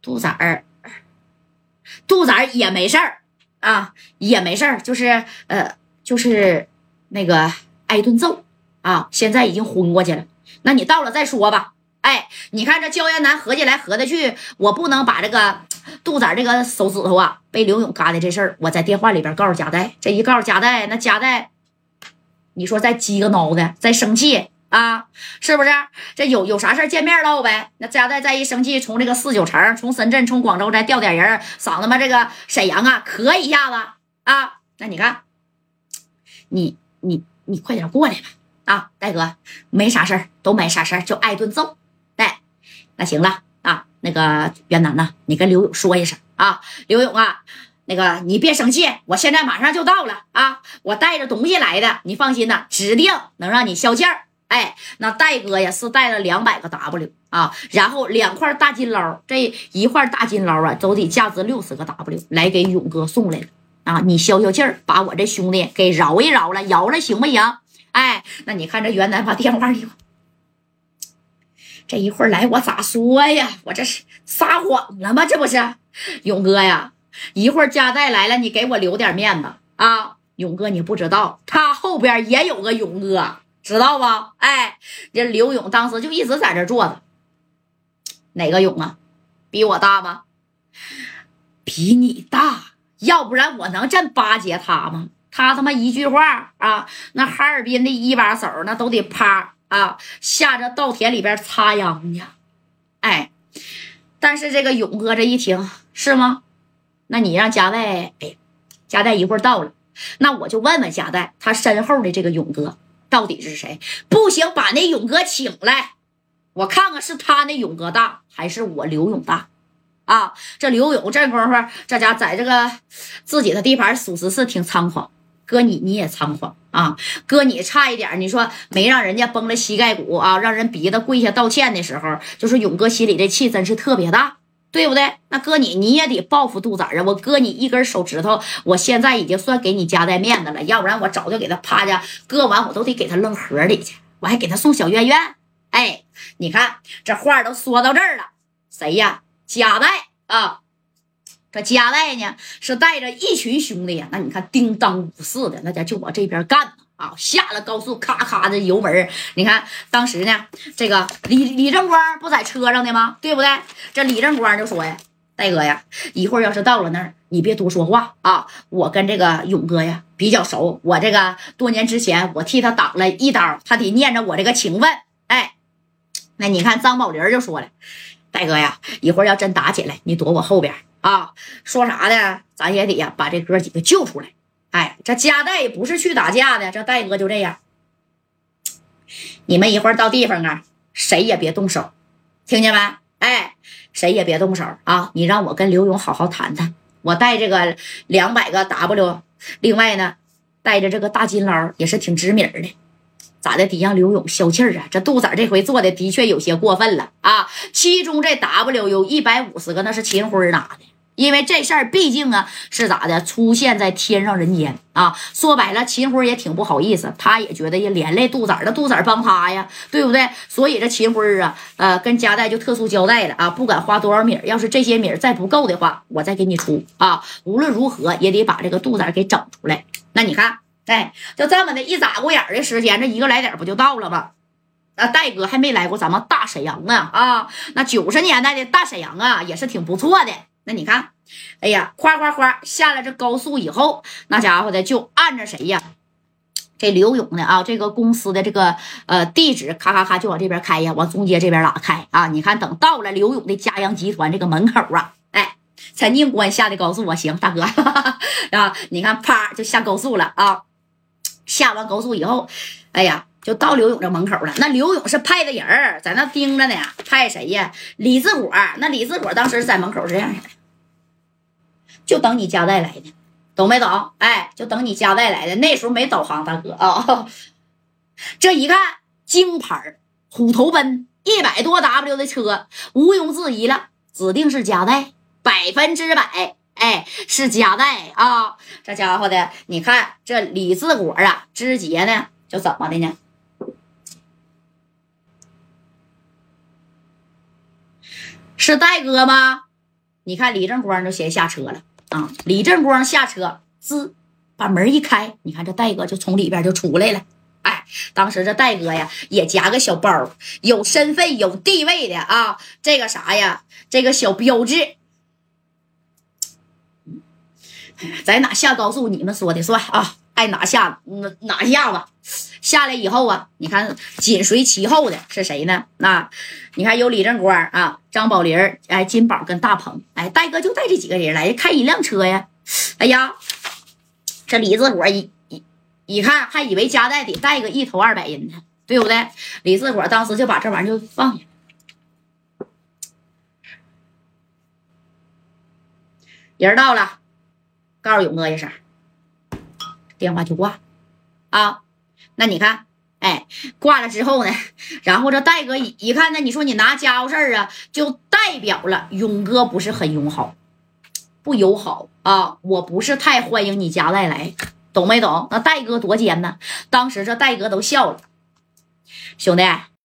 杜仔儿，杜仔儿也没事儿啊，也没事儿，就是呃，就是那个挨顿揍啊，现在已经昏过去了。那你到了再说吧。哎，你看这焦元南合计来合计去，我不能把这个杜仔这个手指头啊被刘勇嘎的这事儿，我在电话里边告诉贾代。这一告诉贾代，那贾代，你说再鸡个挠的，再生气啊，是不是？这有有啥事见面唠呗。那贾代再一生气，从这个四九城，从深圳，从广州再调点人，嗓子嘛这个沈阳啊咳一下子啊。那你看，你你你快点过来吧啊，大哥，没啥事儿，都没啥事儿，就挨顿揍。哎那行了啊，那个袁楠呐，你跟刘勇说一声啊，刘勇啊，那个你别生气，我现在马上就到了啊，我带着东西来的，你放心呐，指定能让你消气儿。哎，那戴哥呀是带了两百个 W 啊，然后两块大金捞，这一块大金捞啊，都得价值六十个 W 来给勇哥送来了啊，你消消气儿，把我这兄弟给饶一饶了，饶了行不行？哎，那你看这袁楠把电话一这一会儿来，我咋说呀？我这是撒谎了吗？这不是勇哥呀！一会儿加代来了，你给我留点面子啊！勇哥，你不知道，他后边也有个勇哥，知道不？哎，这刘勇当时就一直在这坐着。哪个勇啊？比我大吗？比你大，要不然我能这么巴结他吗？他他妈一句话啊，那哈尔滨的一把手那都得趴。啊，下着稻田里边插秧去，哎，但是这个勇哥这一听是吗？那你让加代，哎，加代一会儿到了，那我就问问加代，他身后的这个勇哥到底是谁？不行，把那勇哥请来，我看看是他那勇哥大还是我刘勇大？啊，这刘勇这功夫，这家在这个自己的地盘，属实是挺猖狂。哥你你也猖狂啊！哥你差一点，你说没让人家崩了膝盖骨啊，让人逼得跪下道歉的时候，就是勇哥心里的气真是特别大，对不对？那哥你你也得报复杜仔啊！我割你一根手指头，我现在已经算给你夹带面子了，要不然我早就给他趴下割完，我都得给他扔河里去，我还给他送小院院。哎，你看这话都说到这儿了，谁呀？夹带啊！这加代呢是带着一群兄弟呀，那你看叮当五四的，那家就往这边干啊！下了高速，咔咔的油门你看当时呢，这个李李正光不在车上的吗？对不对？这李正光就说呀：“戴哥呀，一会儿要是到了那儿，你别多说话啊！我跟这个勇哥呀比较熟，我这个多年之前我替他挡了一刀，他得念着我这个情分。哎，那你看张宝林就说了：戴哥呀，一会儿要真打起来，你躲我后边。”啊，说啥的，咱也得呀，把这哥几个救出来。哎，这加代不是去打架的，这戴哥就这样。你们一会儿到地方啊，谁也别动手，听见没？哎，谁也别动手啊！你让我跟刘勇好好谈谈。我带这个两百个 W，另外呢，带着这个大金捞也是挺知名的。咋的？得让刘勇消气儿啊！这杜子这回做的的确有些过分了啊！其中这 W 有一百五十个，那是秦辉拿的。因为这事儿毕竟啊是咋的，出现在天上人间啊。说白了，秦辉也挺不好意思，他也觉得也连累杜仔了，杜仔帮他呀，对不对？所以这秦辉啊，呃，跟加代就特殊交代了啊，不管花多少米，要是这些米再不够的话，我再给你出啊。无论如何也得把这个杜仔给整出来。那你看。哎，就这么的一眨过眼的时间，这一个来点不就到了吗？那戴哥还没来过咱们大沈阳呢啊！那九十年代的大沈阳啊，也是挺不错的。那你看，哎呀，哗哗哗下了这高速以后，那家伙的就按着谁呀？这刘勇的啊，这个公司的这个呃地址，咔咔咔就往这边开呀，往中街这边拉开啊！你看，等到了刘勇的嘉阳集团这个门口啊，哎，陈警官下的高速啊，行，大哥 啊，你看，啪就下高速了啊！下完高速以后，哎呀，就到刘勇这门口了。那刘勇是派的人在那盯着呢，派谁呀？李志果。那李志果当时在门口这样的，就等你加代来的，懂没懂？哎，就等你加代来的。那时候没导航，大哥啊。这一看，京牌虎头奔，一百多 W 的车，毋庸置疑了，指定是加代，百分之百。哎，是夹带啊！这家伙的，你看这李志国啊，直接呢就怎么的呢？是戴哥吗？你看李正光就先下车了李正光下车，滋，把门一开，你看这戴哥就从里边就出来了。哎，当时这戴哥呀也夹个小包，有身份有地位的啊，这个啥呀，这个小标志。在哪下高速？你们说的算啊！爱拿下拿拿下吧。下来以后啊，你看紧随其后的是谁呢？那你看有李正光啊，张宝林哎，金宝跟大鹏，哎，戴哥就带这几个人来开一辆车呀。哎呀，这李自国一一一看，还以为夹带得带个一头二百人呢，对不对？李自国当时就把这玩意儿就放下，人到了。告诉勇哥一声，电话就挂，啊，那你看，哎，挂了之后呢，然后这戴哥一看，呢你说你拿家伙事儿啊，就代表了勇哥不是很友好，不友好啊，我不是太欢迎你家带来，懂没懂？那戴哥多尖呢，当时这戴哥都笑了，兄弟。